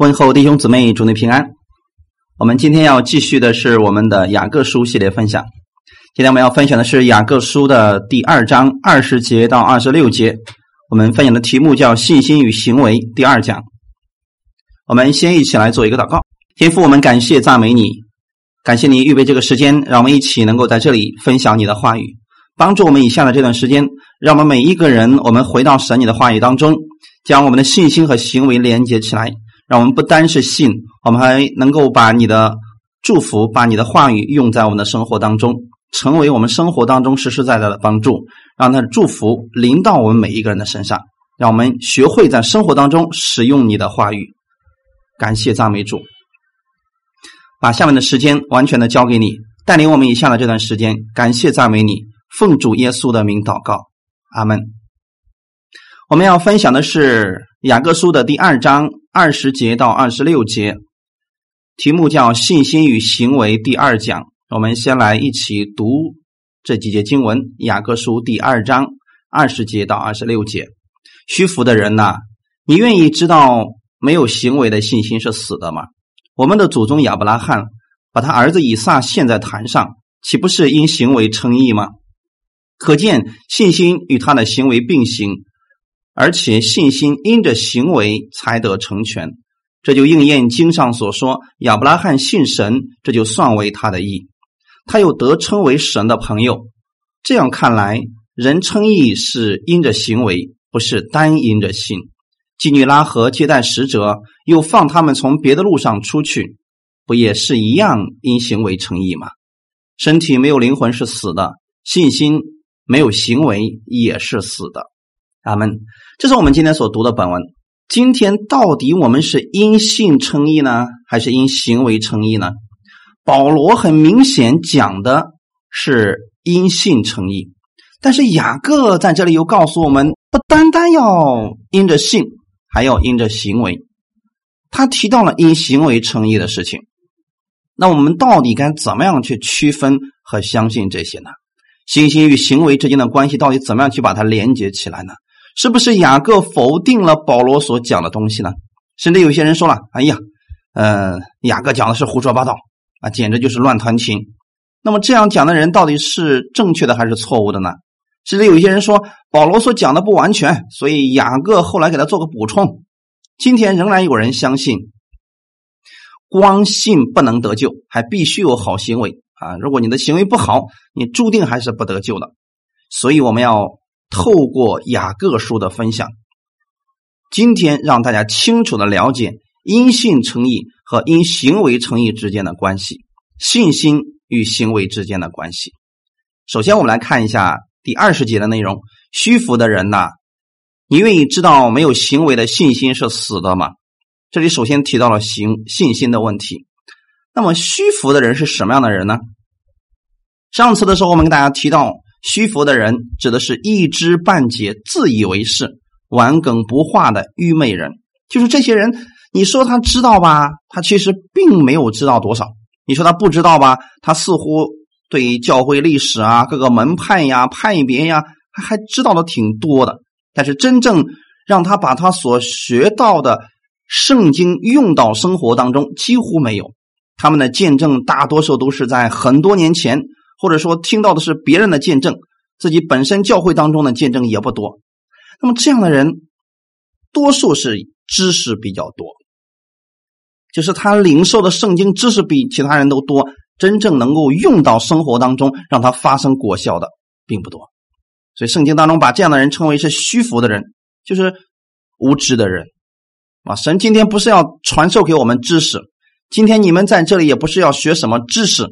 问候弟兄姊妹，祝你平安。我们今天要继续的是我们的雅各书系列分享。今天我们要分享的是雅各书的第二章二十节到二十六节。我们分享的题目叫“信心与行为”第二讲。我们先一起来做一个祷告。天父，我们感谢赞美你，感谢你预备这个时间，让我们一起能够在这里分享你的话语，帮助我们以下的这段时间，让我们每一个人，我们回到神你的话语当中，将我们的信心和行为连接起来。让我们不单是信，我们还能够把你的祝福、把你的话语用在我们的生活当中，成为我们生活当中实实在在的帮助，让他的祝福临到我们每一个人的身上。让我们学会在生活当中使用你的话语。感谢赞美主，把下面的时间完全的交给你，带领我们以下的这段时间。感谢赞美你，奉主耶稣的名祷告，阿门。我们要分享的是雅各书的第二章。二十节到二十六节，题目叫“信心与行为”第二讲。我们先来一起读这几节经文：雅各书第二章二十节到二十六节。虚浮的人呐，你愿意知道没有行为的信心是死的吗？我们的祖宗亚伯拉罕把他儿子以撒献在坛上，岂不是因行为称义吗？可见信心与他的行为并行。而且信心因着行为才得成全，这就应验经上所说：亚伯拉罕信神，这就算为他的义，他又得称为神的朋友。这样看来，人称义是因着行为，不是单因着信。基女拉和接待使者，又放他们从别的路上出去，不也是一样因行为称义吗？身体没有灵魂是死的，信心没有行为也是死的。阿门。这是我们今天所读的本文。今天到底我们是因信称义呢，还是因行为称义呢？保罗很明显讲的是因信称义，但是雅各在这里又告诉我们，不单单要因着信，还要因着行为。他提到了因行为称义的事情。那我们到底该怎么样去区分和相信这些呢？信心与行为之间的关系到底怎么样去把它连接起来呢？是不是雅各否定了保罗所讲的东西呢？甚至有些人说了：“哎呀，呃，雅各讲的是胡说八道啊，简直就是乱弹琴。”那么这样讲的人到底是正确的还是错误的呢？甚至有些人说保罗所讲的不完全，所以雅各后来给他做个补充。今天仍然有人相信，光信不能得救，还必须有好行为啊！如果你的行为不好，你注定还是不得救的。所以我们要。透过雅各书的分享，今天让大家清楚的了解因信称义和因行为称义之间的关系，信心与行为之间的关系。首先，我们来看一下第二十节的内容：虚浮的人呐，你愿意知道没有行为的信心是死的吗？这里首先提到了行信心的问题。那么，虚浮的人是什么样的人呢？上次的时候，我们跟大家提到。虚浮的人指的是一知半解、自以为是、顽梗不化的愚昧人，就是这些人。你说他知道吧，他其实并没有知道多少；你说他不知道吧，他似乎对教会历史啊、各个门派呀、派别呀，他还知道的挺多的。但是真正让他把他所学到的圣经用到生活当中，几乎没有。他们的见证大多数都是在很多年前。或者说听到的是别人的见证，自己本身教会当中的见证也不多。那么这样的人，多数是知识比较多，就是他领受的圣经知识比其他人都多，真正能够用到生活当中让他发生果效的并不多。所以圣经当中把这样的人称为是虚浮的人，就是无知的人啊。神今天不是要传授给我们知识，今天你们在这里也不是要学什么知识。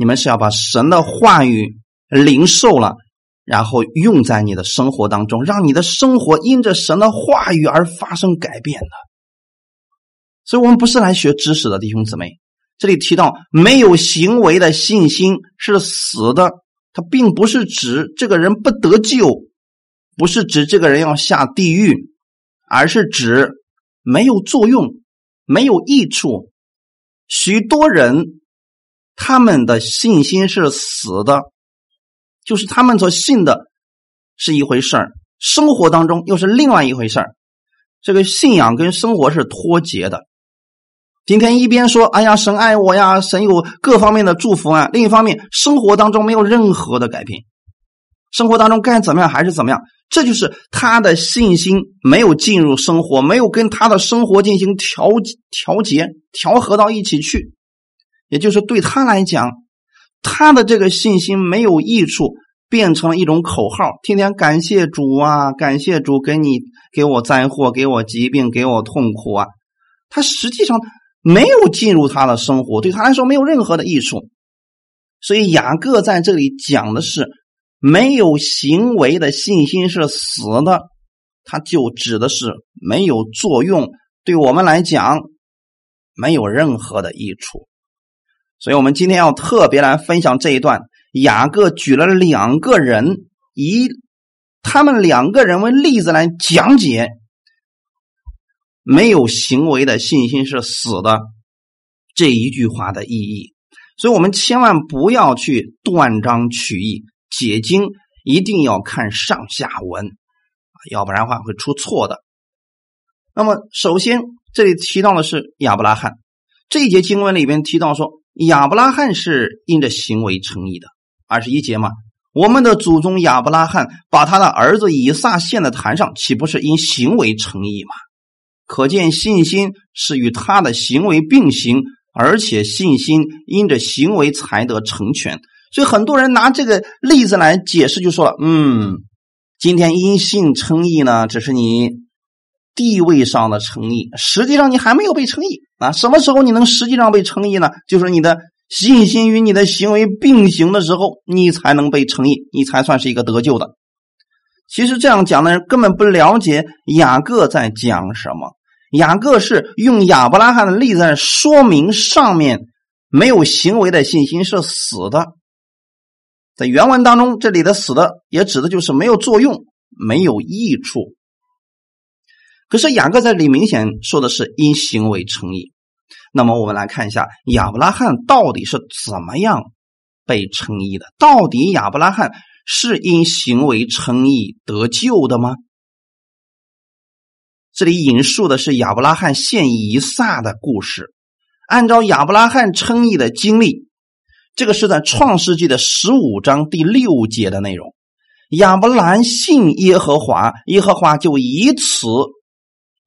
你们是要把神的话语领受了，然后用在你的生活当中，让你的生活因着神的话语而发生改变的。所以，我们不是来学知识的弟兄姊妹。这里提到没有行为的信心是死的，它并不是指这个人不得救，不是指这个人要下地狱，而是指没有作用、没有益处。许多人。他们的信心是死的，就是他们所信的是一回事儿，生活当中又是另外一回事儿。这个信仰跟生活是脱节的。今天一边说“哎呀，神爱我呀，神有各方面的祝福啊”，另一方面生活当中没有任何的改变，生活当中该怎么样还是怎么样，这就是他的信心没有进入生活，没有跟他的生活进行调调节、调和到一起去，也就是对他来讲，他的这个信心没有益处。变成了一种口号，天天感谢主啊，感谢主给你给我灾祸，给我疾病，给我痛苦啊。他实际上没有进入他的生活，对他来说没有任何的益处。所以雅各在这里讲的是没有行为的信心是死的，他就指的是没有作用，对我们来讲没有任何的益处。所以我们今天要特别来分享这一段。雅各举了两个人，以他们两个人为例子来讲解，没有行为的信心是死的这一句话的意义。所以，我们千万不要去断章取义解经，一定要看上下文，要不然的话会出错的。那么，首先这里提到的是亚伯拉罕，这一节经文里边提到说，亚伯拉罕是因着行为称义的。二十一节嘛，我们的祖宗亚伯拉罕把他的儿子以撒献在坛上，岂不是因行为成义吗？可见信心是与他的行为并行，而且信心因着行为才得成全。所以很多人拿这个例子来解释，就说了：“嗯，今天因信称义呢，只是你地位上的称义，实际上你还没有被称义啊。什么时候你能实际上被称义呢？就是你的。”信心与你的行为并行的时候，你才能被称义，你才算是一个得救的。其实这样讲的人根本不了解雅各在讲什么。雅各是用亚伯拉罕的例子来说明上面没有行为的信心是死的。在原文当中，这里的“死的”也指的就是没有作用、没有益处。可是雅各在这里明显说的是因行为称义。那么我们来看一下亚伯拉罕到底是怎么样被称义的？到底亚伯拉罕是因行为称义得救的吗？这里引述的是亚伯拉罕献以撒的故事。按照亚伯拉罕称义的经历，这个是在创世纪的十五章第六节的内容。亚伯兰信耶和华，耶和华就以此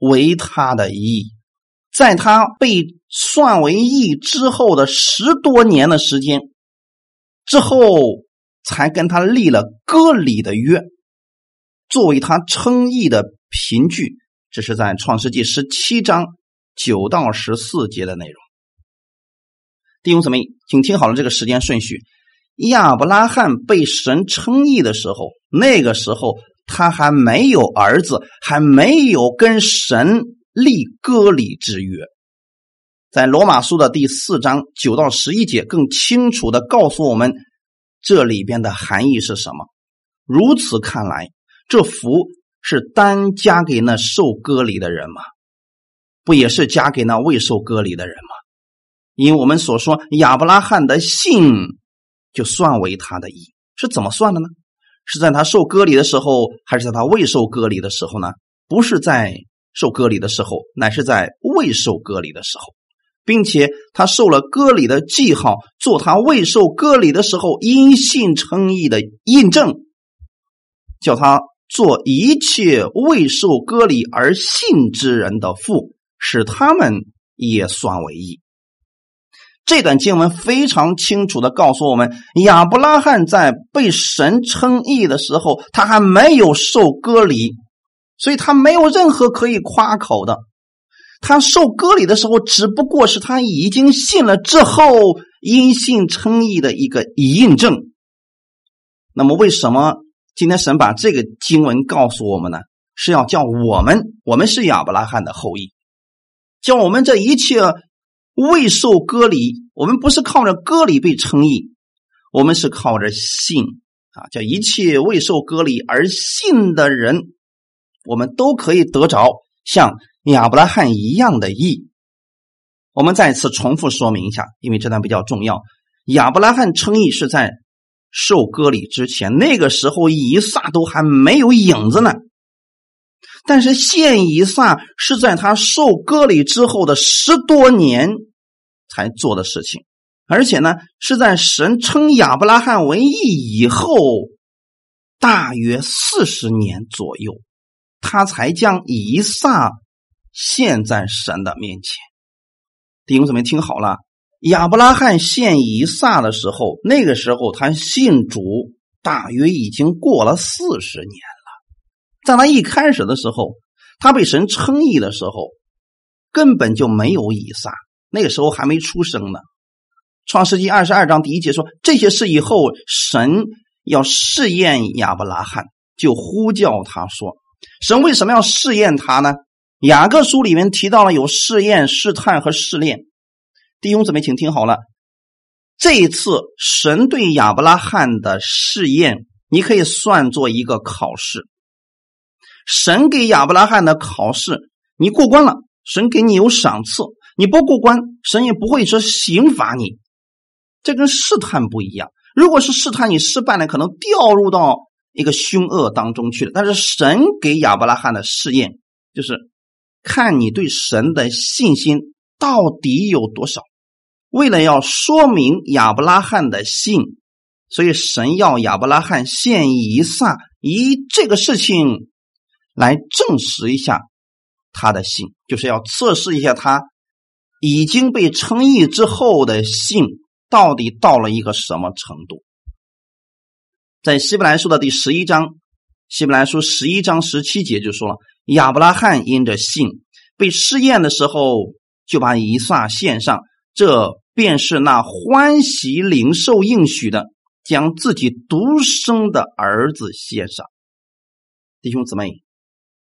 为他的义。在他被算为义之后的十多年的时间之后，才跟他立了割礼的约，作为他称义的凭据。这是在创世纪十七章九到十四节的内容。弟兄姊妹，请听好了这个时间顺序：亚伯拉罕被神称义的时候，那个时候他还没有儿子，还没有跟神。立割礼之约，在罗马书的第四章九到十一节，更清楚的告诉我们这里边的含义是什么。如此看来，这福是单加给那受割礼的人吗？不也是加给那未受割礼的人吗？因为我们所说亚伯拉罕的信就算为他的义，是怎么算的呢？是在他受割礼的时候，还是在他未受割礼的时候呢？不是在。受割礼的时候，乃是在未受割礼的时候，并且他受了割礼的记号，做他未受割礼的时候因信称义的印证，叫他做一切未受割礼而信之人的父，使他们也算为义。这段经文非常清楚的告诉我们，亚伯拉罕在被神称义的时候，他还没有受割礼。所以他没有任何可以夸口的。他受割礼的时候，只不过是他已经信了之后因信称义的一个印证。那么，为什么今天神把这个经文告诉我们呢？是要叫我们，我们是亚伯拉罕的后裔，叫我们这一切未受割礼，我们不是靠着割礼被称义，我们是靠着信啊，叫一切未受割礼而信的人。我们都可以得着像亚伯拉罕一样的义。我们再次重复说明一下，因为这段比较重要。亚伯拉罕称义是在受割礼之前，那个时候以撒都还没有影子呢。但是献以撒是在他受割礼之后的十多年才做的事情，而且呢是在神称亚伯拉罕为义以后，大约四十年左右，他才将以撒献在神的面前。弟兄姊妹听好了，亚伯拉罕献以撒的时候，那个时候他信主大约已经过了四十年。在他一开始的时候，他被神称义的时候，根本就没有以撒，那个时候还没出生呢。创世纪二十二章第一节说，这些事以后，神要试验亚伯拉罕，就呼叫他说：“神为什么要试验他呢？”雅各书里面提到了有试验、试探和试炼。弟兄姊妹，请听好了，这一次神对亚伯拉罕的试验，你可以算作一个考试。神给亚伯拉罕的考试，你过关了，神给你有赏赐；你不过关，神也不会说刑罚你。这跟试探不一样。如果是试探你失败了，可能掉入到一个凶恶当中去了。但是神给亚伯拉罕的试验，就是看你对神的信心到底有多少。为了要说明亚伯拉罕的信，所以神要亚伯拉罕献以撒，以这个事情。来证实一下他的信，就是要测试一下他已经被称义之后的信到底到了一个什么程度。在希伯来书的第十一章，希伯来书十一章十七节就说了：亚伯拉罕因着信被试验的时候，就把以撒献上，这便是那欢喜领受应许的，将自己独生的儿子献上。弟兄姊妹。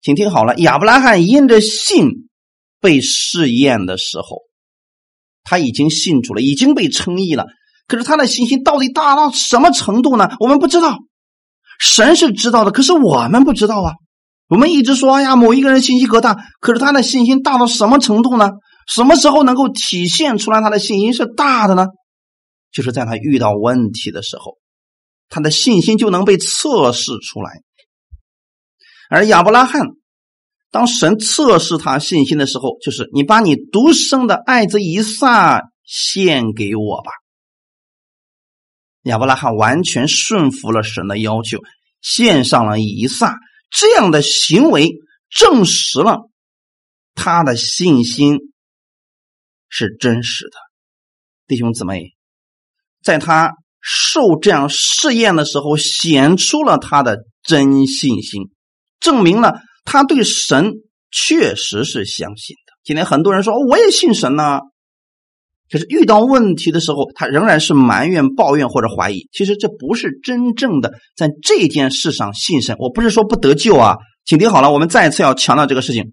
请听好了，亚伯拉罕因着信被试验的时候，他已经信主了，已经被称义了。可是他的信心到底大到什么程度呢？我们不知道，神是知道的，可是我们不知道啊。我们一直说，哎呀，某一个人信心可大，可是他的信心大到什么程度呢？什么时候能够体现出来他的信心是大的呢？就是在他遇到问题的时候，他的信心就能被测试出来。而亚伯拉罕，当神测试他信心的时候，就是你把你独生的爱子以撒献给我吧。亚伯拉罕完全顺服了神的要求，献上了以撒。这样的行为证实了他的信心是真实的。弟兄姊妹，在他受这样试验的时候，显出了他的真信心。证明了他对神确实是相信的。今天很多人说我也信神呢，可是遇到问题的时候，他仍然是埋怨、抱怨或者怀疑。其实这不是真正的在这件事上信神。我不是说不得救啊，请听好了，我们再一次要强调这个事情：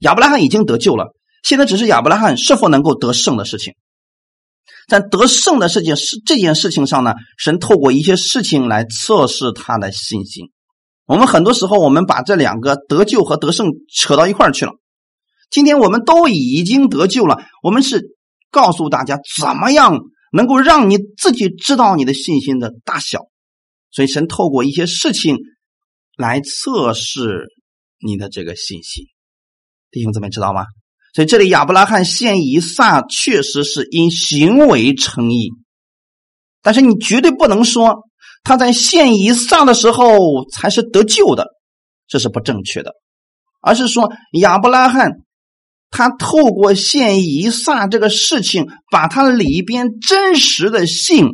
亚伯拉罕已经得救了，现在只是亚伯拉罕是否能够得胜的事情。在得胜的事情是这件事情上呢，神透过一些事情来测试他的信心。我们很多时候，我们把这两个得救和得胜扯到一块儿去了。今天我们都已经得救了，我们是告诉大家怎么样能够让你自己知道你的信心的大小。所以神透过一些事情来测试你的这个信心，弟兄姊妹知道吗？所以这里亚伯拉罕献以撒确实是因行为称义，但是你绝对不能说。他在献以撒的时候才是得救的，这是不正确的，而是说亚伯拉罕他透过献以撒这个事情，把他里边真实的信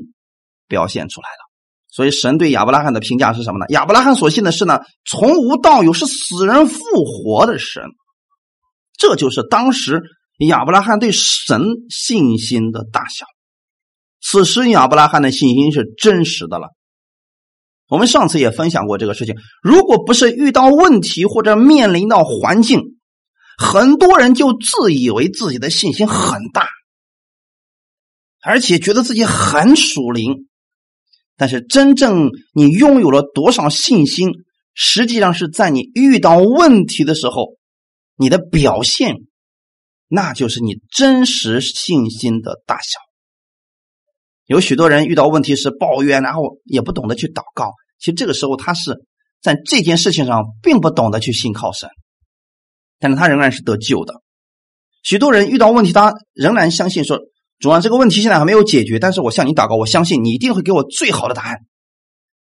表现出来了。所以神对亚伯拉罕的评价是什么呢？亚伯拉罕所信的是呢，从无到有，是死人复活的神。这就是当时亚伯拉罕对神信心的大小。此时亚伯拉罕的信心是真实的了。我们上次也分享过这个事情。如果不是遇到问题或者面临到环境，很多人就自以为自己的信心很大，而且觉得自己很属灵。但是真正你拥有了多少信心，实际上是在你遇到问题的时候，你的表现，那就是你真实信心的大小。有许多人遇到问题时抱怨，然后也不懂得去祷告。其实这个时候，他是在这件事情上并不懂得去信靠神。但是他仍然是得救的。许多人遇到问题，他仍然相信说：“主啊，这个问题现在还没有解决，但是我向你祷告，我相信你一定会给我最好的答案。”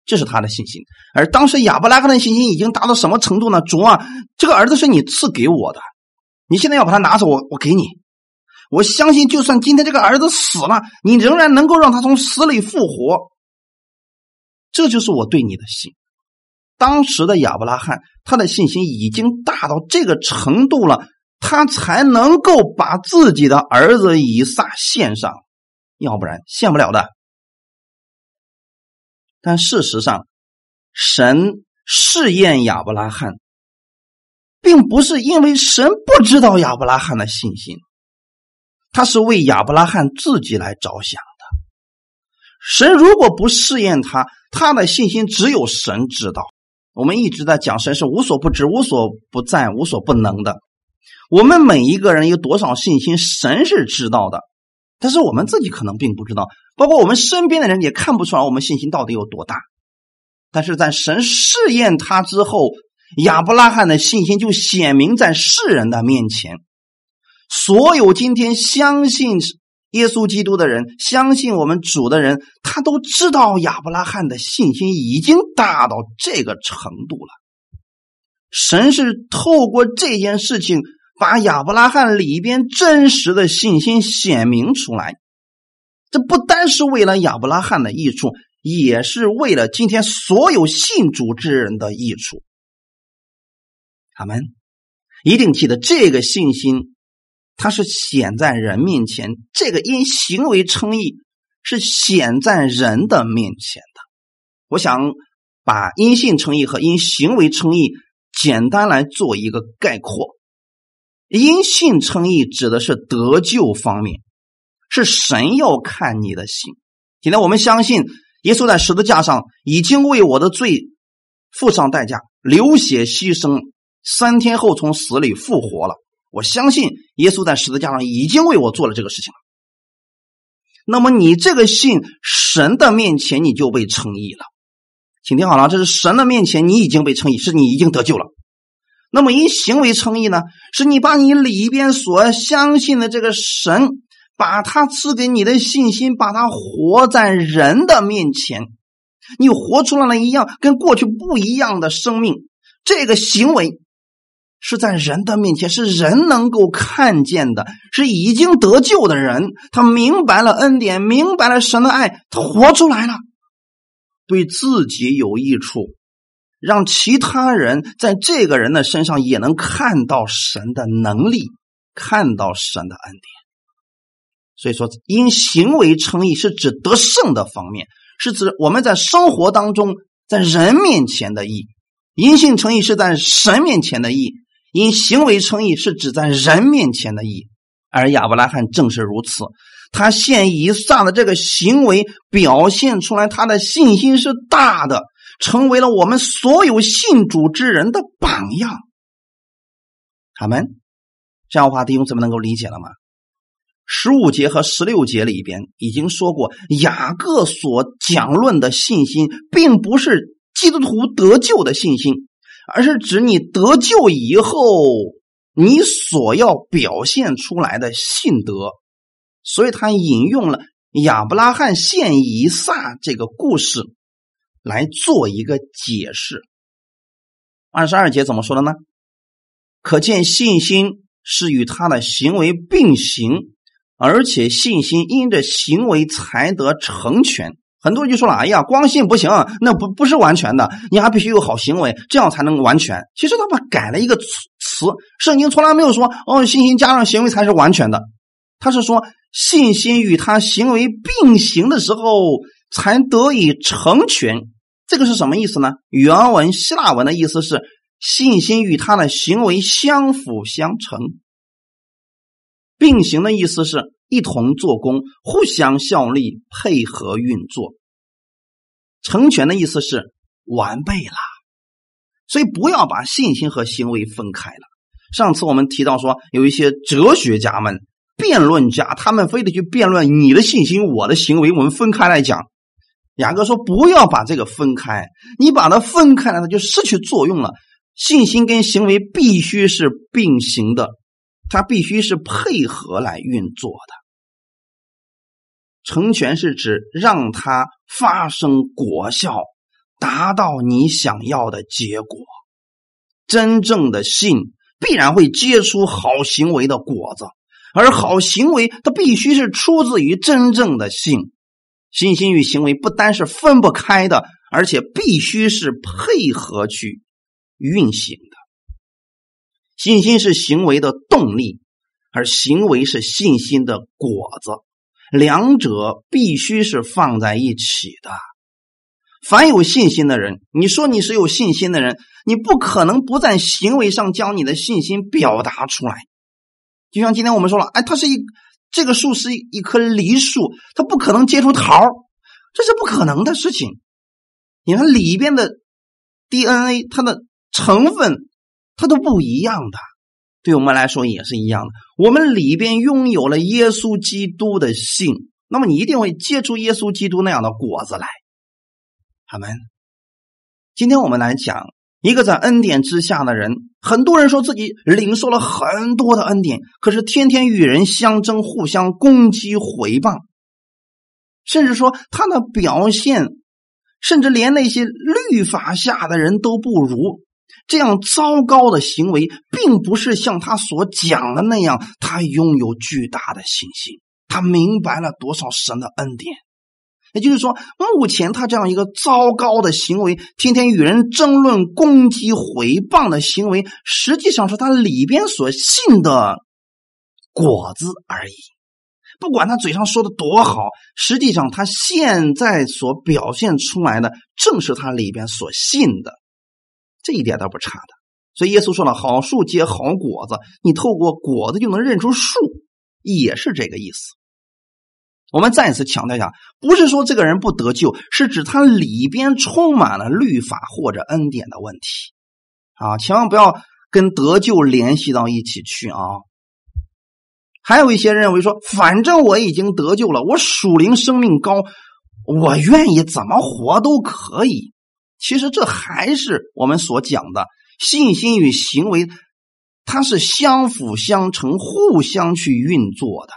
这是他的信心。而当时亚伯拉罕的信心已经达到什么程度呢？主啊，这个儿子是你赐给我的，你现在要把他拿走，我我给你。我相信，就算今天这个儿子死了，你仍然能够让他从死里复活。这就是我对你的信。当时的亚伯拉罕，他的信心已经大到这个程度了，他才能够把自己的儿子以撒献上，要不然献不了的。但事实上，神试验亚伯拉罕，并不是因为神不知道亚伯拉罕的信心，他是为亚伯拉罕自己来着想的。神如果不试验他，他的信心只有神知道。我们一直在讲神是无所不知、无所不在、无所不能的。我们每一个人有多少信心，神是知道的，但是我们自己可能并不知道。包括我们身边的人也看不出来我们信心到底有多大。但是在神试验他之后，亚伯拉罕的信心就显明在世人的面前。所有今天相信。耶稣基督的人，相信我们主的人，他都知道亚伯拉罕的信心已经大到这个程度了。神是透过这件事情，把亚伯拉罕里边真实的信心显明出来。这不单是为了亚伯拉罕的益处，也是为了今天所有信主之人的益处。他们一定记得这个信心。他是显在人面前，这个因行为称义是显在人的面前的。我想把因信称义和因行为称义简单来做一个概括。因信称义指的是得救方面，是神要看你的心。今天我们相信耶稣在十字架上已经为我的罪付上代价，流血牺牲，三天后从死里复活了。我相信耶稣在十字架上已经为我做了这个事情了。那么你这个信神的面前你就被称义了，请听好了，这是神的面前你已经被称义，是你已经得救了。那么因行为称义呢，是你把你里边所相信的这个神，把他赐给你的信心，把它活在人的面前，你活出来了一样跟过去不一样的生命，这个行为。是在人的面前，是人能够看见的，是已经得救的人，他明白了恩典，明白了神的爱，他活出来了，对自己有益处，让其他人在这个人的身上也能看到神的能力，看到神的恩典。所以说，因行为称义是指得胜的方面，是指我们在生活当中在人面前的义；因信称义是在神面前的义。因行为称义是指在人面前的义，而亚伯拉罕正是如此。他献以撒的这个行为，表现出来他的信心是大的，成为了我们所有信主之人的榜样。他们这样的话，弟兄姊妹能够理解了吗？十五节和十六节里边已经说过，雅各所讲论的信心，并不是基督徒得救的信心。而是指你得救以后，你所要表现出来的信德，所以他引用了亚伯拉罕献以撒这个故事来做一个解释。二十二节怎么说的呢？可见信心是与他的行为并行，而且信心因着行为才得成全。很多人就说了：“哎呀，光信不行，那不不是完全的，你还必须有好行为，这样才能完全。”其实他把改了一个词，圣经从来没有说“哦，信心加上行为才是完全的”，他是说信心与他行为并行的时候才得以成全。这个是什么意思呢？原文希腊文的意思是信心与他的行为相辅相成，并行的意思是。一同做工，互相效力，配合运作。成全的意思是完备了，所以不要把信心和行为分开了。上次我们提到说，有一些哲学家们、辩论家，他们非得去辩论你的信心、我的行为，我们分开来讲。雅各说，不要把这个分开，你把它分开了，它就失去作用了。信心跟行为必须是并行的，它必须是配合来运作的。成全是指让它发生果效，达到你想要的结果。真正的信必然会结出好行为的果子，而好行为它必须是出自于真正的信。信心与行为不单是分不开的，而且必须是配合去。运行的信心是行为的动力，而行为是信心的果子，两者必须是放在一起的。凡有信心的人，你说你是有信心的人，你不可能不在行为上将你的信心表达出来。就像今天我们说了，哎，它是一这个树是一棵梨树，它不可能结出桃这是不可能的事情。你看里边的 DNA，它的。成分它都不一样的，对我们来说也是一样的。我们里边拥有了耶稣基督的性，那么你一定会结出耶稣基督那样的果子来。阿门。今天我们来讲一个在恩典之下的人，很多人说自己领受了很多的恩典，可是天天与人相争，互相攻击、回谤，甚至说他的表现，甚至连那些律法下的人都不如。这样糟糕的行为，并不是像他所讲的那样，他拥有巨大的信心，他明白了多少神的恩典。也就是说，目前他这样一个糟糕的行为，天天与人争论、攻击、毁谤的行为，实际上是他里边所信的果子而已。不管他嘴上说的多好，实际上他现在所表现出来的，正是他里边所信的。这一点倒不差的，所以耶稣说了：“好树结好果子，你透过果子就能认出树，也是这个意思。”我们再次强调一下，不是说这个人不得救，是指他里边充满了律法或者恩典的问题啊！千万不要跟得救联系到一起去啊！还有一些认为说，反正我已经得救了，我属灵生命高，我愿意怎么活都可以。其实这还是我们所讲的信心与行为，它是相辅相成、互相去运作的。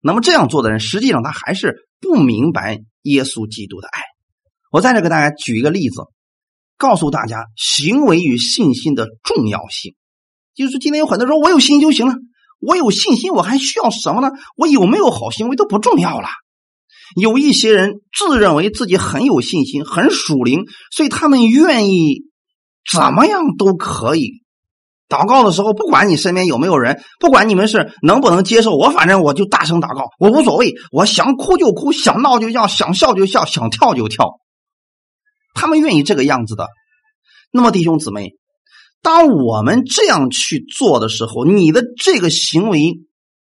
那么这样做的人，实际上他还是不明白耶稣基督的爱。我在这给大家举一个例子，告诉大家行为与信心的重要性。就是今天有很多人说，我有信心就行了，我有信心，我还需要什么呢？我有没有好行为都不重要了。有一些人自认为自己很有信心、很属灵，所以他们愿意怎么样都可以。祷告的时候，不管你身边有没有人，不管你们是能不能接受，我反正我就大声祷告，我无所谓，我想哭就哭，想闹就闹，想笑就笑，想跳就跳。他们愿意这个样子的。那么，弟兄姊妹，当我们这样去做的时候，你的这个行为，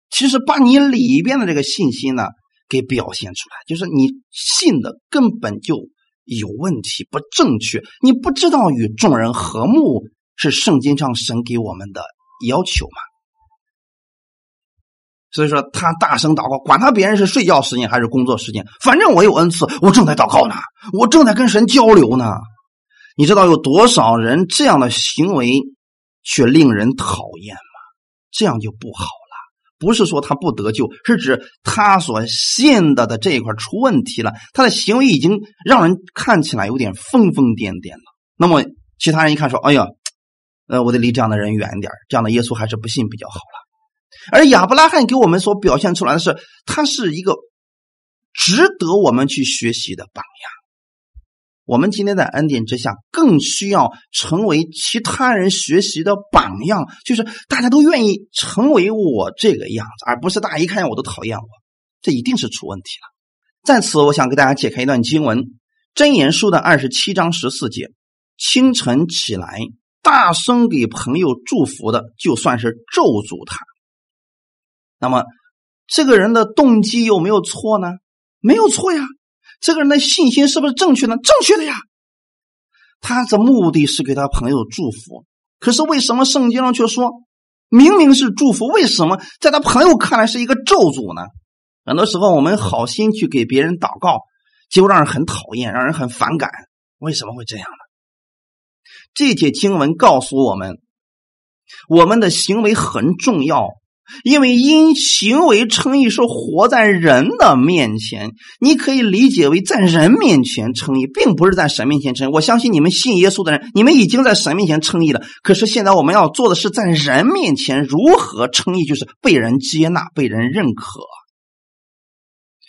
其实把你里边的这个信心呢？给表现出来，就是你信的根本就有问题，不正确。你不知道与众人和睦是圣经上神给我们的要求吗？所以说，他大声祷告，管他别人是睡觉时间还是工作时间，反正我有恩赐，我正在祷告呢，我正在跟神交流呢。你知道有多少人这样的行为却令人讨厌吗？这样就不好。不是说他不得救，是指他所信的的这一块出问题了，他的行为已经让人看起来有点疯疯癫癫了。那么其他人一看说：“哎呀，呃，我得离这样的人远点这样的耶稣还是不信比较好了。”而亚伯拉罕给我们所表现出来的是，他是一个值得我们去学习的榜样。我们今天在恩典之下，更需要成为其他人学习的榜样，就是大家都愿意成为我这个样子，而不是大家一看见我都讨厌我，这一定是出问题了。在此，我想给大家解开一段经文，《真言书》的二十七章十四节：清晨起来，大声给朋友祝福的，就算是咒诅他。那么，这个人的动机有没有错呢？没有错呀。这个人的信心是不是正确呢？正确的呀，他的目的是给他朋友祝福。可是为什么圣经上却说明明是祝福，为什么在他朋友看来是一个咒诅呢？很多时候我们好心去给别人祷告，结果让人很讨厌，让人很反感。为什么会这样呢？这节经文告诉我们，我们的行为很重要。因为因行为称义是活在人的面前，你可以理解为在人面前称义，并不是在神面前称。我相信你们信耶稣的人，你们已经在神面前称义了。可是现在我们要做的是在人面前如何称义，就是被人接纳、被人认可。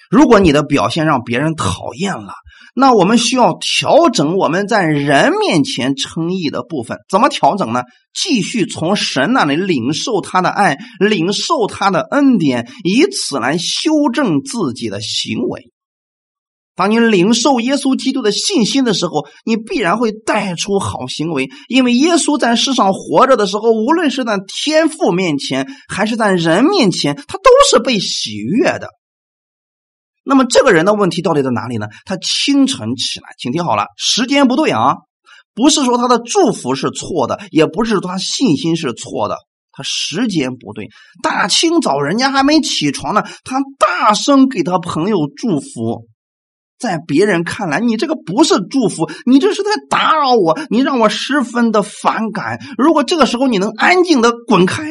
如果你的表现让别人讨厌了，那我们需要调整我们在人面前称义的部分，怎么调整呢？继续从神那里领受他的爱，领受他的恩典，以此来修正自己的行为。当你领受耶稣基督的信心的时候，你必然会带出好行为，因为耶稣在世上活着的时候，无论是在天父面前，还是在人面前，他都是被喜悦的。那么这个人的问题到底在哪里呢？他清晨起来，请听好了，时间不对啊，不是说他的祝福是错的，也不是说他信心是错的，他时间不对。大清早人家还没起床呢，他大声给他朋友祝福，在别人看来，你这个不是祝福，你这是在打扰我，你让我十分的反感。如果这个时候你能安静的滚开，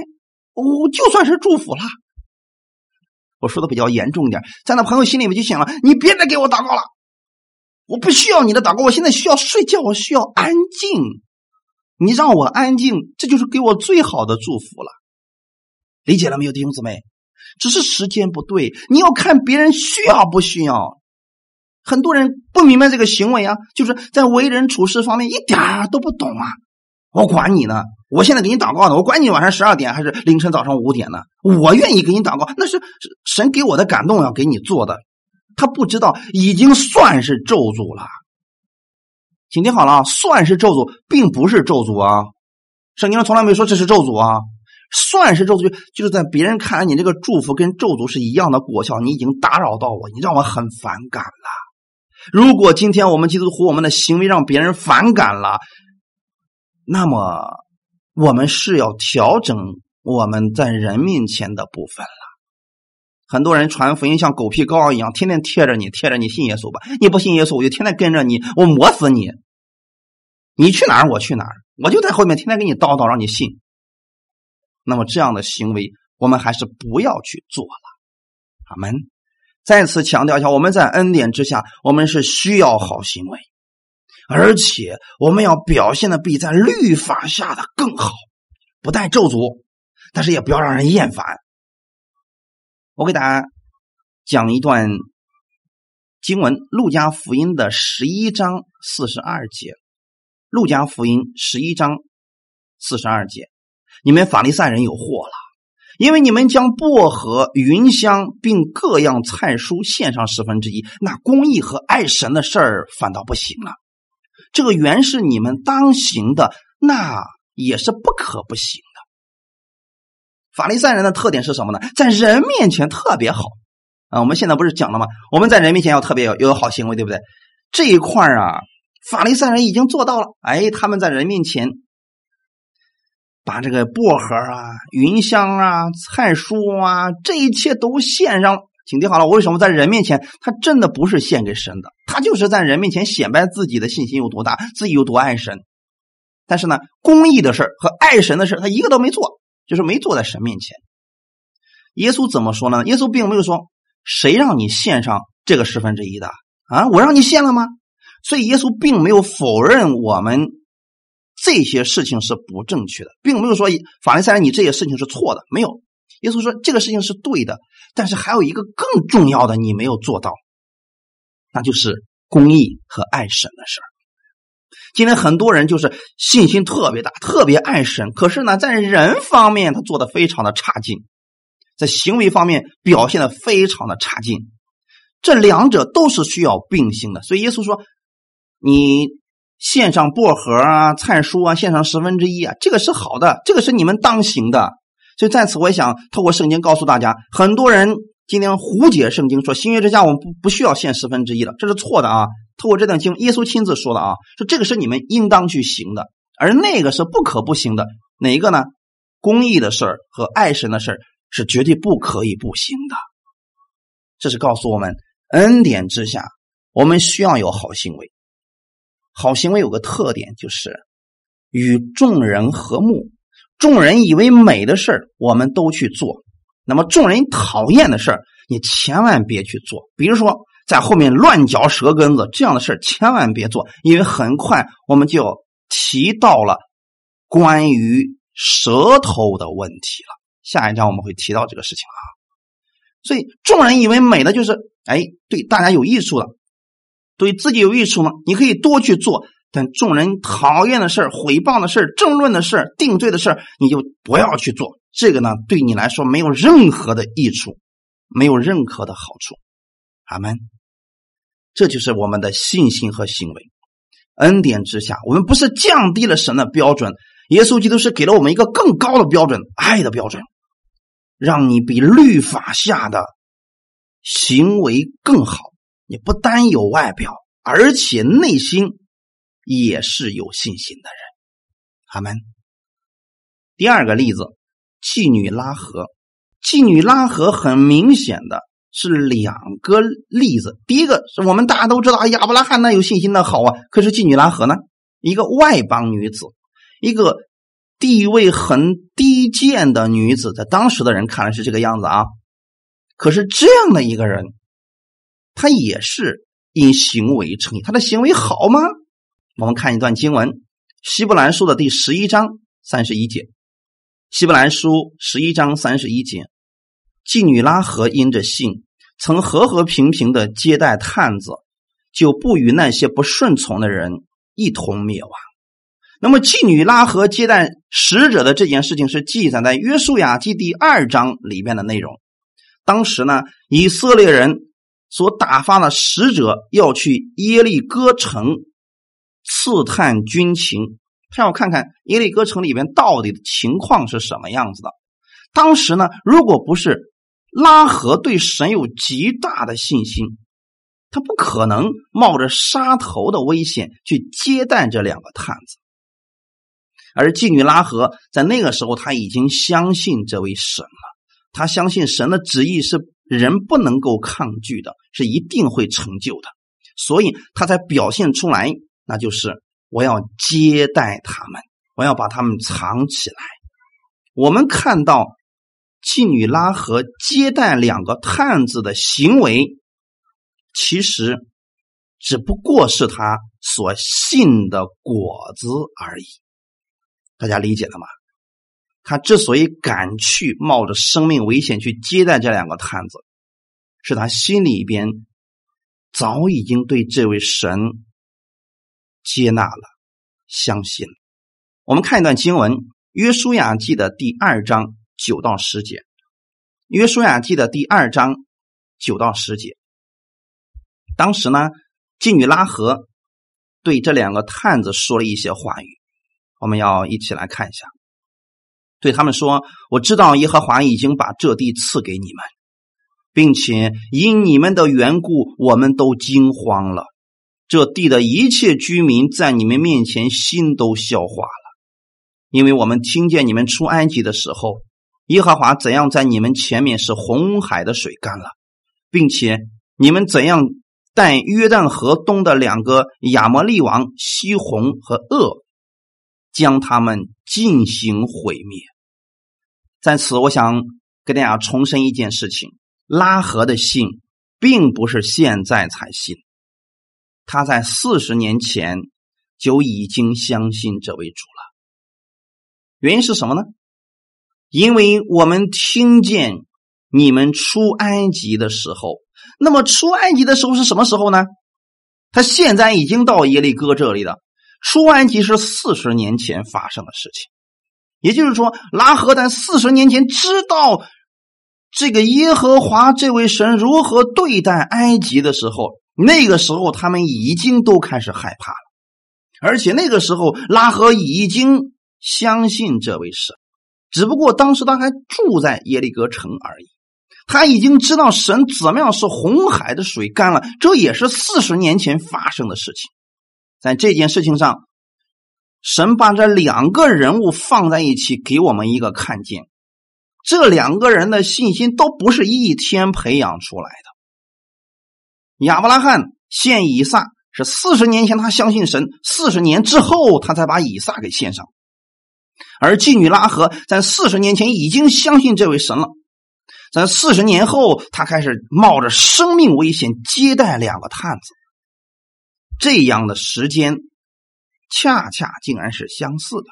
哦，就算是祝福了。我说的比较严重一点，在那朋友心里面就想了：你别再给我祷告了，我不需要你的祷告，我现在需要睡觉，我需要安静。你让我安静，这就是给我最好的祝福了。理解了没有，弟兄姊妹？只是时间不对，你要看别人需要不需要。很多人不明白这个行为啊，就是在为人处事方面一点都不懂啊。我管你呢！我现在给你祷告呢，我管你晚上十二点还是凌晨早上五点呢？我愿意给你祷告，那是神给我的感动要给你做的。他不知道已经算是咒诅了，请听好了啊，算是咒诅，并不是咒诅啊。圣经上从来没说这是咒诅啊，算是咒诅，就是在别人看来你这个祝福跟咒诅是一样的果效，你已经打扰到我，你让我很反感了。如果今天我们基督徒我们的行为让别人反感了。那么，我们是要调整我们在人面前的部分了。很多人传福音像狗皮膏药一样，天天贴着你，贴着你信耶稣吧。你不信耶稣，我就天天跟着你，我磨死你。你去哪儿，我去哪儿，我就在后面天天给你叨叨，让你信。那么这样的行为，我们还是不要去做了。阿门。再次强调一下，我们在恩典之下，我们是需要好行为。而且我们要表现的比在律法下的更好，不带咒诅，但是也不要让人厌烦。我给大家讲一段经文，《路加福音》的十一章四十二节，《路加福音》十一章四十二节，你们法利赛人有祸了，因为你们将薄荷、云香并各样菜蔬献上十分之一，那公义和爱神的事儿反倒不行了。这个原是你们当行的，那也是不可不行的。法利赛人的特点是什么呢？在人面前特别好啊！我们现在不是讲了吗？我们在人面前要特别有有好行为，对不对？这一块啊，法利赛人已经做到了。哎，他们在人面前把这个薄荷啊、云香啊、菜蔬啊，这一切都献上。请听好了，我为什么在人面前，他真的不是献给神的，他就是在人面前显摆自己的信心有多大，自己有多爱神。但是呢，公义的事和爱神的事他一个都没做，就是没坐在神面前。耶稣怎么说呢？耶稣并没有说谁让你献上这个十分之一的啊，我让你献了吗？所以耶稣并没有否认我们这些事情是不正确的，并没有说法利赛人你这些事情是错的，没有。耶稣说这个事情是对的。但是还有一个更重要的，你没有做到，那就是公益和爱神的事儿。今天很多人就是信心特别大，特别爱神，可是呢，在人方面他做的非常的差劲，在行为方面表现的非常的差劲。这两者都是需要并行的。所以耶稣说：“你献上薄荷啊、菜蔬啊，献上十分之一啊，这个是好的，这个是你们当行的。”所以在此，我也想透过圣经告诉大家，很多人今天胡解圣经，说新约之家我们不不需要献十分之一了，这是错的啊！透过这段经，耶稣亲自说的啊，说这个是你们应当去行的，而那个是不可不行的。哪一个呢？公义的事儿和爱神的事儿是绝对不可以不行的。这是告诉我们，恩典之下，我们需要有好行为。好行为有个特点，就是与众人和睦。众人以为美的事，我们都去做；那么众人讨厌的事，你千万别去做。比如说，在后面乱嚼舌根子这样的事，千万别做，因为很快我们就提到了关于舌头的问题了。下一章我们会提到这个事情啊。所以，众人以为美的就是，哎，对大家有益处的，对自己有益处呢，你可以多去做。但众人讨厌的事儿、诽谤的事儿、争论的事儿、定罪的事儿，你就不要去做。这个呢，对你来说没有任何的益处，没有任何的好处。阿门。这就是我们的信心和行为。恩典之下，我们不是降低了神的标准，耶稣基督是给了我们一个更高的标准——爱的标准，让你比律法下的行为更好。你不单有外表，而且内心。也是有信心的人，阿门。第二个例子，妓女拉合。妓女拉合很明显的是两个例子。第一个是我们大家都知道，亚伯拉罕那有信心的好啊。可是妓女拉合呢，一个外邦女子，一个地位很低贱的女子，在当时的人看来是这个样子啊。可是这样的一个人，他也是因行为称义，他的行为好吗？我们看一段经文，《希伯来书》的第十一章三十一节，《希伯来书》十一章三十一节，妓女拉合因着信，曾和和平平的接待探子，就不与那些不顺从的人一同灭亡。那么，妓女拉合接待使者的这件事情是记载在《约书亚记》第二章里面的内容。当时呢，以色列人所打发的使者要去耶利哥城。刺探军情，他要看看耶利哥城里边到底的情况是什么样子的。当时呢，如果不是拉合对神有极大的信心，他不可能冒着杀头的危险去接待这两个探子。而妓女拉合在那个时候，他已经相信这位神了，他相信神的旨意是人不能够抗拒的，是一定会成就的，所以他才表现出来。那就是我要接待他们，我要把他们藏起来。我们看到妓女拉和接待两个探子的行为，其实只不过是他所信的果子而已。大家理解了吗？他之所以敢去冒着生命危险去接待这两个探子，是他心里边早已经对这位神。接纳了，相信了。我们看一段经文，《约书亚记》的第二章九到十节，《约书亚记》的第二章九到十节。当时呢，妓女拉合对这两个探子说了一些话语，我们要一起来看一下。对他们说：“我知道耶和华已经把这地赐给你们，并且因你们的缘故，我们都惊慌了。”这地的一切居民在你们面前心都消化了，因为我们听见你们出埃及的时候，耶和华怎样在你们前面使红海的水干了，并且你们怎样带约旦河东的两个亚摩利王西红和鄂，将他们进行毁灭。在此，我想跟大家重申一件事情：拉合的信并不是现在才信。他在四十年前就已经相信这位主了。原因是什么呢？因为我们听见你们出埃及的时候，那么出埃及的时候是什么时候呢？他现在已经到耶利哥这里了。出埃及是四十年前发生的事情，也就是说，拉合在四十年前知道这个耶和华这位神如何对待埃及的时候。那个时候，他们已经都开始害怕了，而且那个时候，拉合已经相信这位神，只不过当时他还住在耶利哥城而已。他已经知道神怎么样使红海的水干了，这也是四十年前发生的事情。在这件事情上，神把这两个人物放在一起，给我们一个看见：这两个人的信心都不是一天培养出来的。亚伯拉罕献以撒是四十年前他相信神，四十年之后他才把以撒给献上。而妓女拉合在四十年前已经相信这位神了，在四十年后，他开始冒着生命危险接待两个探子。这样的时间，恰恰竟然是相似的。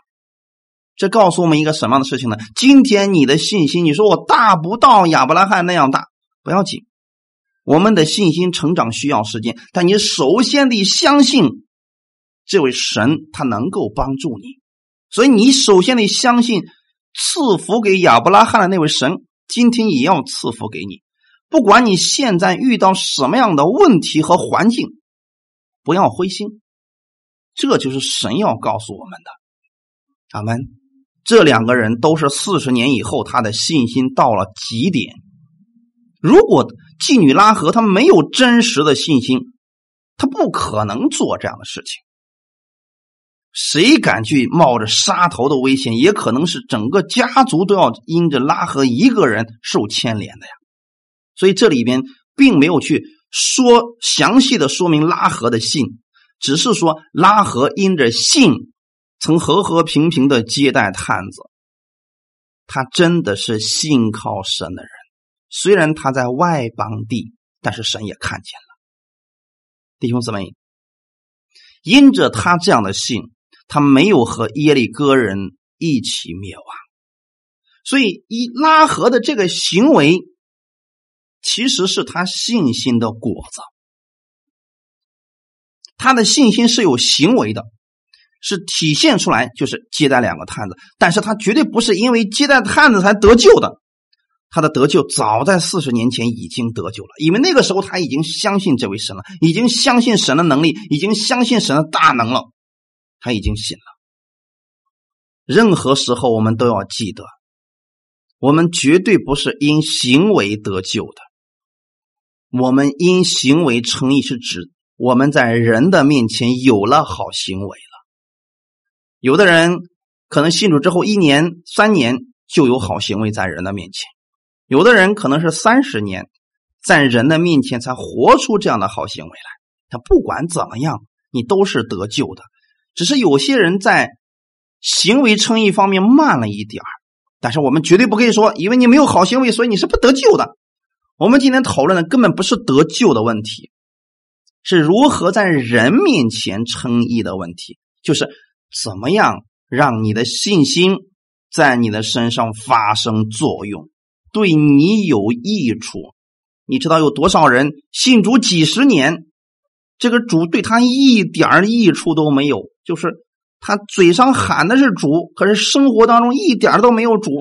这告诉我们一个什么样的事情呢？今天你的信心，你说我大不到亚伯拉罕那样大，不要紧。我们的信心成长需要时间，但你首先得相信这位神，他能够帮助你。所以你首先得相信赐福给亚伯拉罕的那位神，今天也要赐福给你。不管你现在遇到什么样的问题和环境，不要灰心。这就是神要告诉我们的。阿门。这两个人都是四十年以后，他的信心到了极点。如果妓女拉合他没有真实的信心，他不可能做这样的事情。谁敢去冒着杀头的危险？也可能是整个家族都要因着拉合一个人受牵连的呀。所以这里边并没有去说详细的说明拉合的信，只是说拉合因着信。曾和和平平的接待探子，他真的是信靠神的人。虽然他在外邦地，但是神也看见了。弟兄姊妹，因着他这样的信，他没有和耶利哥人一起灭亡。所以，以拉合的这个行为，其实是他信心的果子。他的信心是有行为的。是体现出来，就是接待两个探子，但是他绝对不是因为接待探子才得救的，他的得救早在四十年前已经得救了，因为那个时候他已经相信这位神了，已经相信神的能力，已经相信神的大能了，他已经信了。任何时候我们都要记得，我们绝对不是因行为得救的，我们因行为称义是指我们在人的面前有了好行为了。有的人可能信主之后一年、三年就有好行为在人的面前；有的人可能是三十年在人的面前才活出这样的好行为来。他不管怎么样，你都是得救的。只是有些人在行为称义方面慢了一点但是我们绝对不可以说，因为你没有好行为，所以你是不得救的。我们今天讨论的根本不是得救的问题，是如何在人面前称义的问题，就是。怎么样让你的信心在你的身上发生作用，对你有益处？你知道有多少人信主几十年，这个主对他一点益处都没有，就是他嘴上喊的是主，可是生活当中一点都没有主，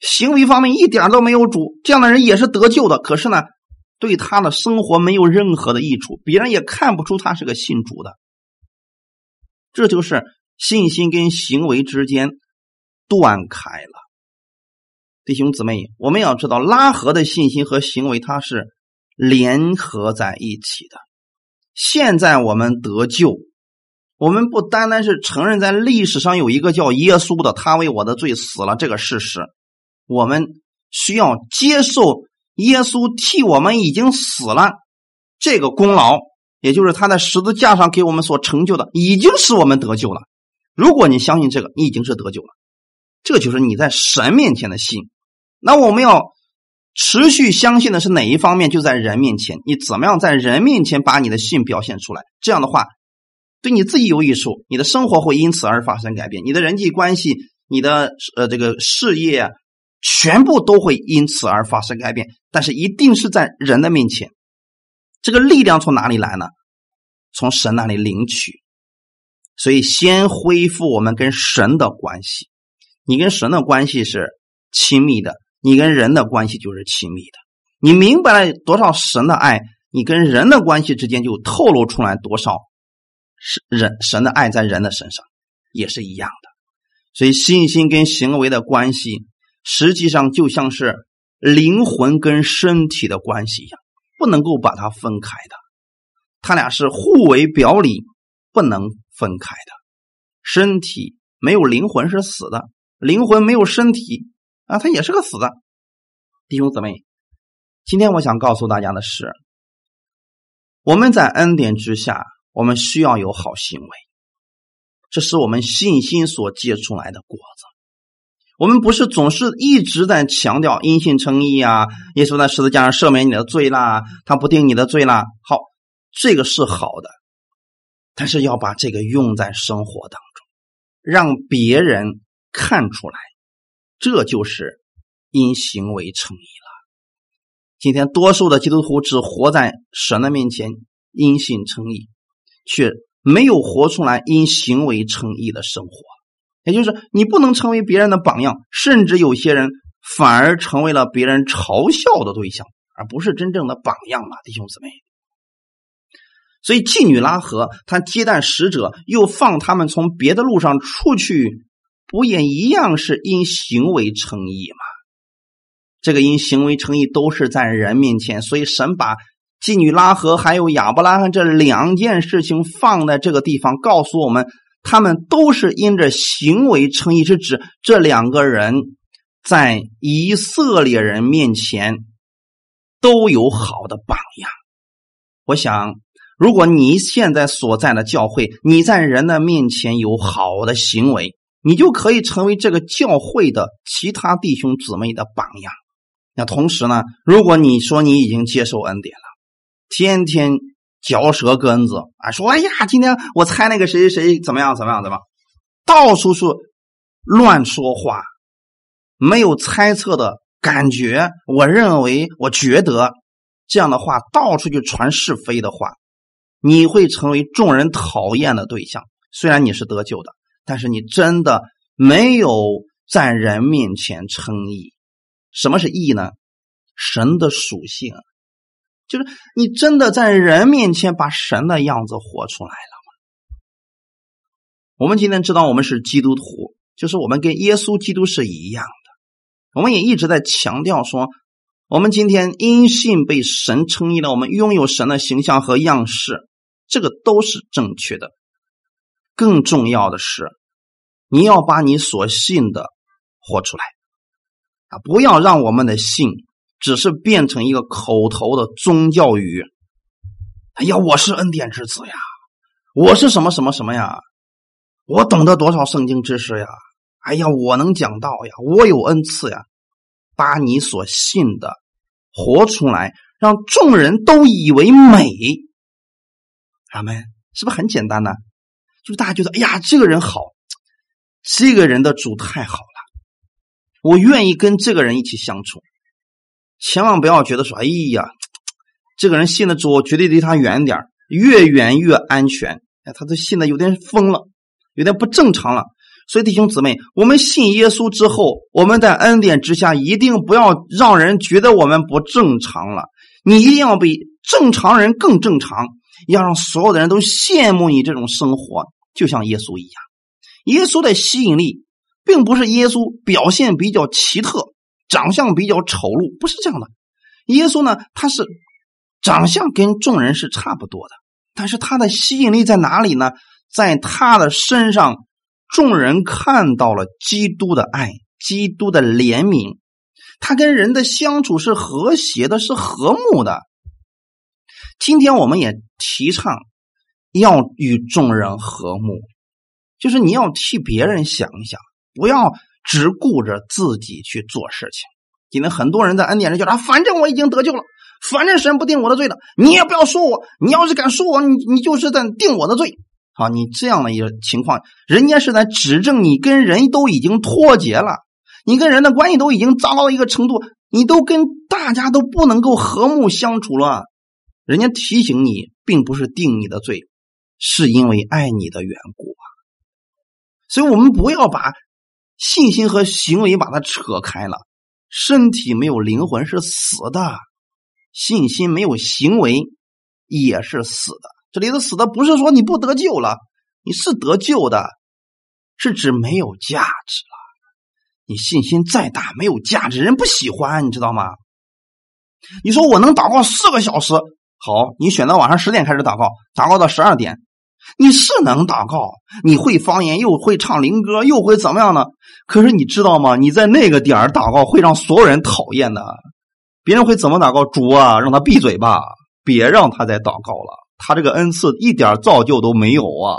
行为方面一点都没有主。这样的人也是得救的，可是呢，对他的生活没有任何的益处，别人也看不出他是个信主的。这就是。信心跟行为之间断开了，弟兄姊妹，我们要知道拉合的信心和行为它是联合在一起的。现在我们得救，我们不单单是承认在历史上有一个叫耶稣的，他为我的罪死了这个事实，我们需要接受耶稣替我们已经死了这个功劳，也就是他在十字架上给我们所成就的，已经使我们得救了。如果你相信这个，你已经是得救了。这就是你在神面前的信。那我们要持续相信的是哪一方面？就在人面前，你怎么样在人面前把你的信表现出来？这样的话，对你自己有益处，你的生活会因此而发生改变，你的人际关系、你的呃这个事业，全部都会因此而发生改变。但是一定是在人的面前。这个力量从哪里来呢？从神那里领取。所以，先恢复我们跟神的关系。你跟神的关系是亲密的，你跟人的关系就是亲密的。你明白了多少神的爱，你跟人的关系之间就透露出来多少是人神的爱在人的身上也是一样的。所以，信心跟行为的关系，实际上就像是灵魂跟身体的关系一样，不能够把它分开的。他俩是互为表里，不能。分开的，身体没有灵魂是死的，灵魂没有身体啊，他也是个死的。弟兄姊妹，今天我想告诉大家的是，我们在恩典之下，我们需要有好行为，这是我们信心所结出来的果子。我们不是总是一直在强调因信称义啊，耶稣在十字架上赦免你的罪啦，他不定你的罪啦。好，这个是好的，但是要把这个用在生活当中，让别人看出来，这就是因行为称义了。今天多数的基督徒只活在神的面前因信称义，却没有活出来因行为称义的生活。也就是你不能成为别人的榜样，甚至有些人反而成为了别人嘲笑的对象，而不是真正的榜样嘛，弟兄姊妹。所以妓女拉合她接待使者，又放他们从别的路上出去，不也一样是因行为称义吗？这个因行为称义都是在人面前，所以神把妓女拉合还有亚伯拉罕这两件事情放在这个地方，告诉我们。他们都是因着行为称义，是指这两个人在以色列人面前都有好的榜样。我想，如果你现在所在的教会，你在人的面前有好的行为，你就可以成为这个教会的其他弟兄姊妹的榜样。那同时呢，如果你说你已经接受恩典了，天天。嚼舌根子啊，说哎呀，今天我猜那个谁谁谁怎么样怎么样怎么，到处是乱说话，没有猜测的感觉。我认为，我觉得这样的话，到处去传是非的话，你会成为众人讨厌的对象。虽然你是得救的，但是你真的没有在人面前称义。什么是义呢？神的属性。就是你真的在人面前把神的样子活出来了吗？我们今天知道我们是基督徒，就是我们跟耶稣基督是一样的。我们也一直在强调说，我们今天因信被神称义了，我们拥有神的形象和样式，这个都是正确的。更重要的是，你要把你所信的活出来啊！不要让我们的信。只是变成一个口头的宗教语。哎呀，我是恩典之子呀，我是什么什么什么呀，我懂得多少圣经知识呀？哎呀，我能讲道呀，我有恩赐呀。把你所信的活出来，让众人都以为美。阿门，是不是很简单呢？就大家觉得，哎呀，这个人好，这个人的主太好了，我愿意跟这个人一起相处。千万不要觉得说，哎呀，这个人信的主，绝对离他远点越远越安全。哎，他都信的有点疯了，有点不正常了。所以弟兄姊妹，我们信耶稣之后，我们在恩典之下，一定不要让人觉得我们不正常了。你一定要比正常人更正常，要让所有的人都羡慕你这种生活，就像耶稣一样。耶稣的吸引力，并不是耶稣表现比较奇特。长相比较丑陋，不是这样的。耶稣呢，他是长相跟众人是差不多的，但是他的吸引力在哪里呢？在他的身上，众人看到了基督的爱，基督的怜悯。他跟人的相处是和谐的，是和睦的。今天我们也提倡要与众人和睦，就是你要替别人想一想，不要。只顾着自己去做事情。今天很多人在恩典上叫他，反正我已经得救了，反正神不定我的罪了，你也不要说我。你要是敢说我，你你就是在定我的罪。好，你这样的一个情况，人家是在指证你跟人都已经脱节了，你跟人的关系都已经糟糕到一个程度，你都跟大家都不能够和睦相处了。人家提醒你，并不是定你的罪，是因为爱你的缘故啊。所以我们不要把。信心和行为把它扯开了，身体没有灵魂是死的，信心没有行为也是死的。这里的死的不是说你不得救了，你是得救的，是指没有价值了。你信心再大没有价值，人不喜欢，你知道吗？你说我能祷告四个小时，好，你选择晚上十点开始祷告，祷告到十二点。你是能祷告，你会方言，又会唱灵歌，又会怎么样呢？可是你知道吗？你在那个点儿祷告会让所有人讨厌的。别人会怎么祷告？主啊，让他闭嘴吧，别让他再祷告了，他这个恩赐一点造就都没有啊。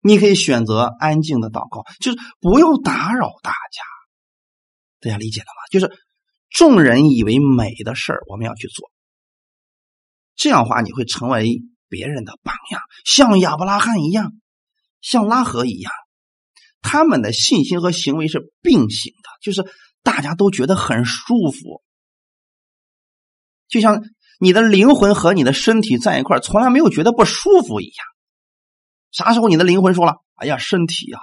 你可以选择安静的祷告，就是不要打扰大家。大家理解了吗？就是众人以为美的事儿，我们要去做。这样的话，你会成为别人的榜样，像亚伯拉罕一样，像拉合一样，他们的信心和行为是并行的，就是大家都觉得很舒服，就像你的灵魂和你的身体在一块从来没有觉得不舒服一样。啥时候你的灵魂说了：“哎呀，身体呀，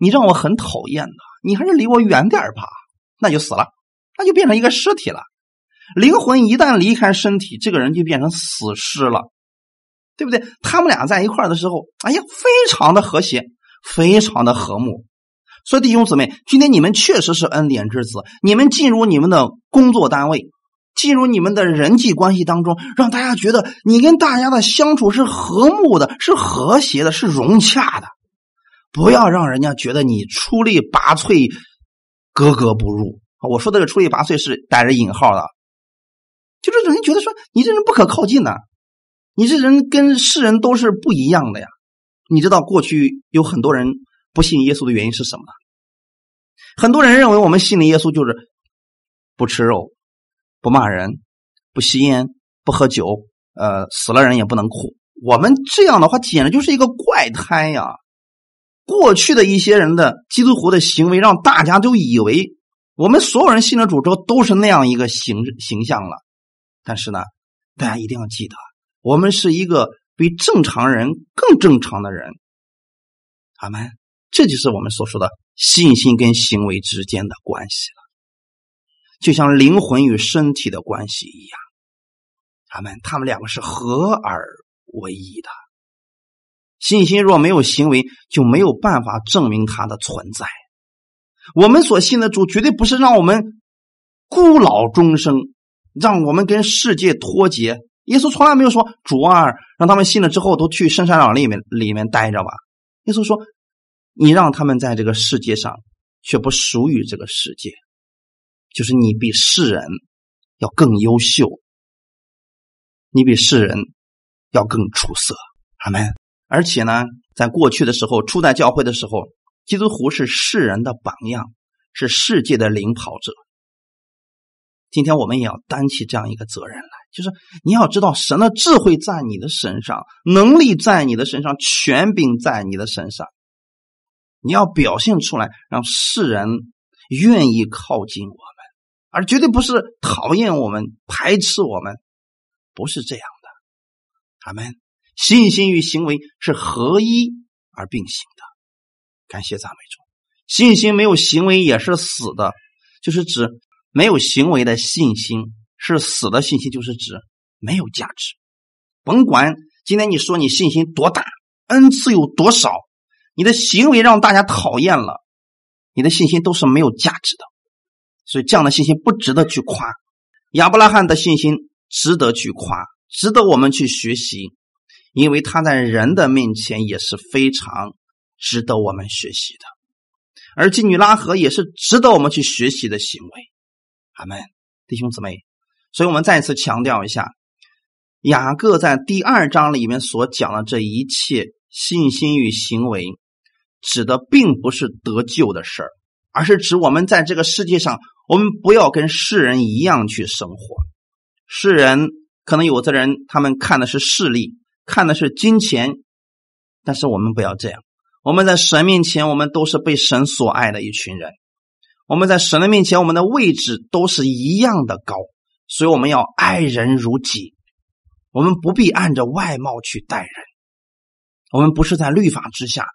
你让我很讨厌的，你还是离我远点吧。”那就死了，那就变成一个尸体了。灵魂一旦离开身体，这个人就变成死尸了，对不对？他们俩在一块的时候，哎呀，非常的和谐，非常的和睦。所以弟兄姊妹，今天你们确实是恩典之子，你们进入你们的工作单位，进入你们的人际关系当中，让大家觉得你跟大家的相处是和睦的，是和谐的，是融洽的。不要让人家觉得你出类拔萃、格格不入。我说的这个出类拔萃是带着引号的。就是人觉得说你这人不可靠近呐，你这人跟世人都是不一样的呀。你知道过去有很多人不信耶稣的原因是什么？很多人认为我们信的耶稣就是不吃肉、不骂人、不吸烟、不喝酒，呃，死了人也不能哭。我们这样的话简直就是一个怪胎呀！过去的一些人的基督徒的行为，让大家都以为我们所有人信了主之后都是那样一个形形象了。但是呢，大家一定要记得，我们是一个比正常人更正常的人。阿门。这就是我们所说的信心跟行为之间的关系了，就像灵魂与身体的关系一样。阿门。他们两个是合而为一的。信心若没有行为，就没有办法证明它的存在。我们所信的主，绝对不是让我们孤老终生。让我们跟世界脱节。耶稣从来没有说主啊，让他们信了之后都去深山老林里面里面待着吧。耶稣说，你让他们在这个世界上，却不属于这个世界，就是你比世人要更优秀，你比世人要更出色。阿门。而且呢，在过去的时候，初代教会的时候，基督徒是世人的榜样，是世界的领跑者。今天我们也要担起这样一个责任来，就是你要知道，神的智慧在你的身上，能力在你的身上，权柄在你的身上，你要表现出来，让世人愿意靠近我们，而绝对不是讨厌我们、排斥我们，不是这样的。他们信心与行为是合一而并行的。感谢赞美主，信心没有行为也是死的，就是指。没有行为的信心是死的信心，就是指没有价值。甭管今天你说你信心多大，恩赐有多少，你的行为让大家讨厌了，你的信心都是没有价值的。所以这样的信心不值得去夸。亚伯拉罕的信心值得去夸，值得我们去学习，因为他在人的面前也是非常值得我们学习的。而妓女拉合也是值得我们去学习的行为。阿门，弟兄姊妹，所以我们再次强调一下，雅各在第二章里面所讲的这一切信心与行为，指的并不是得救的事儿，而是指我们在这个世界上，我们不要跟世人一样去生活。世人可能有的人他们看的是势力，看的是金钱，但是我们不要这样。我们在神面前，我们都是被神所爱的一群人。我们在神的面前，我们的位置都是一样的高，所以我们要爱人如己。我们不必按着外貌去待人，我们不是在律法之下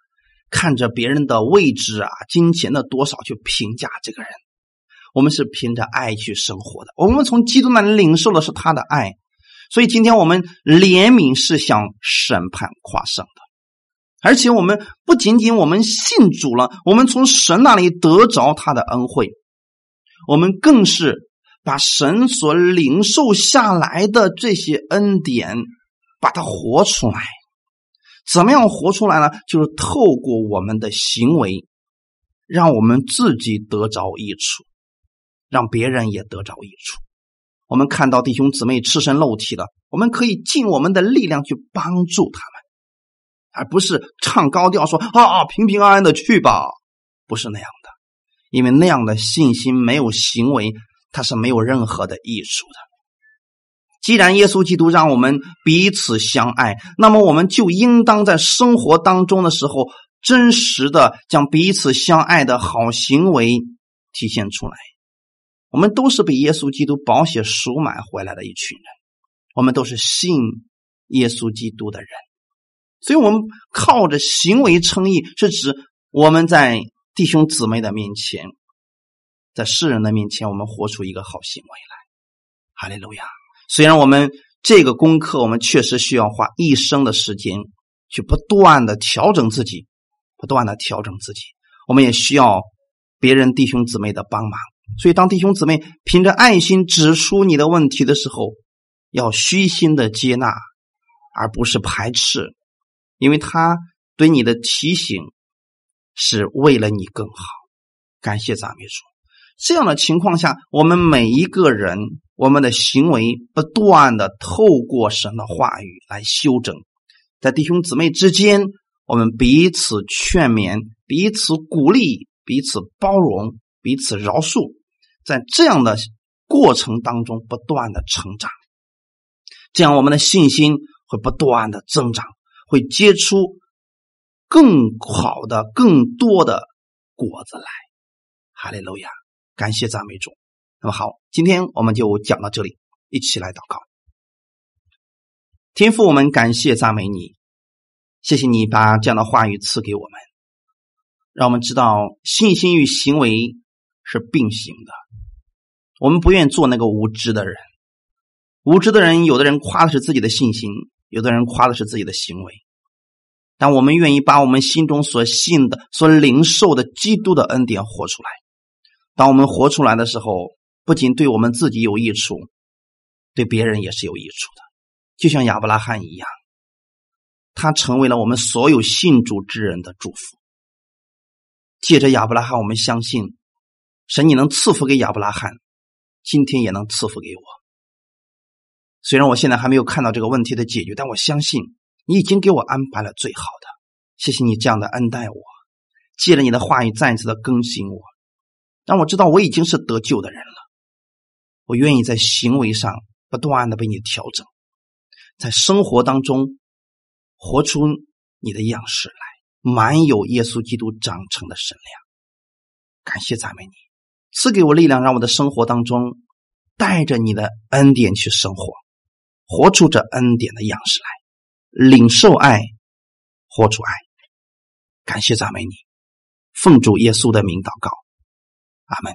看着别人的位置啊、金钱的多少去评价这个人。我们是凭着爱去生活的。我们从基督那里领受的是他的爱，所以今天我们怜悯是向审判跨胜的。而且我们不仅仅我们信主了，我们从神那里得着他的恩惠，我们更是把神所领受下来的这些恩典，把它活出来。怎么样活出来呢？就是透过我们的行为，让我们自己得着益处，让别人也得着益处。我们看到弟兄姊妹赤身露体的，我们可以尽我们的力量去帮助他们，而不是唱高调说啊平平安安的去吧，不是那样的，因为那样的信心没有行为，它是没有任何的益处的。既然耶稣基督让我们彼此相爱，那么我们就应当在生活当中的时候，真实的将彼此相爱的好行为体现出来。我们都是被耶稣基督宝血赎买回来的一群人，我们都是信耶稣基督的人，所以，我们靠着行为称义，是指我们在弟兄姊妹的面前，在世人的面前，我们活出一个好行为来。哈利路亚。虽然我们这个功课，我们确实需要花一生的时间去不断的调整自己，不断的调整自己。我们也需要别人弟兄姊妹的帮忙。所以，当弟兄姊妹凭着爱心指出你的问题的时候，要虚心的接纳，而不是排斥，因为他对你的提醒是为了你更好。感谢赞美主。这样的情况下，我们每一个人。我们的行为不断的透过神的话语来修正，在弟兄姊妹之间，我们彼此劝勉、彼此鼓励、彼此包容、彼此饶恕，在这样的过程当中不断的成长，这样我们的信心会不断的增长，会结出更好的、更多的果子来。哈利路亚！感谢赞美主。那么好，今天我们就讲到这里，一起来祷告。天父，我们感谢赞美你，谢谢你把这样的话语赐给我们，让我们知道信心与行为是并行的。我们不愿做那个无知的人，无知的人，有的人夸的是自己的信心，有的人夸的是自己的行为，但我们愿意把我们心中所信的、所领受的基督的恩典活出来。当我们活出来的时候。不仅对我们自己有益处，对别人也是有益处的。就像亚伯拉罕一样，他成为了我们所有信主之人的祝福。借着亚伯拉罕，我们相信神，你能赐福给亚伯拉罕，今天也能赐福给我。虽然我现在还没有看到这个问题的解决，但我相信你已经给我安排了最好的。谢谢你这样的恩待我，借着你的话语再一次的更新我，让我知道我已经是得救的人了。我愿意在行为上不断的被你调整，在生活当中活出你的样式来，满有耶稣基督长成的身量。感谢赞美你，赐给我力量，让我的生活当中带着你的恩典去生活，活出这恩典的样式来，领受爱，活出爱。感谢赞美你，奉主耶稣的名祷告，阿门。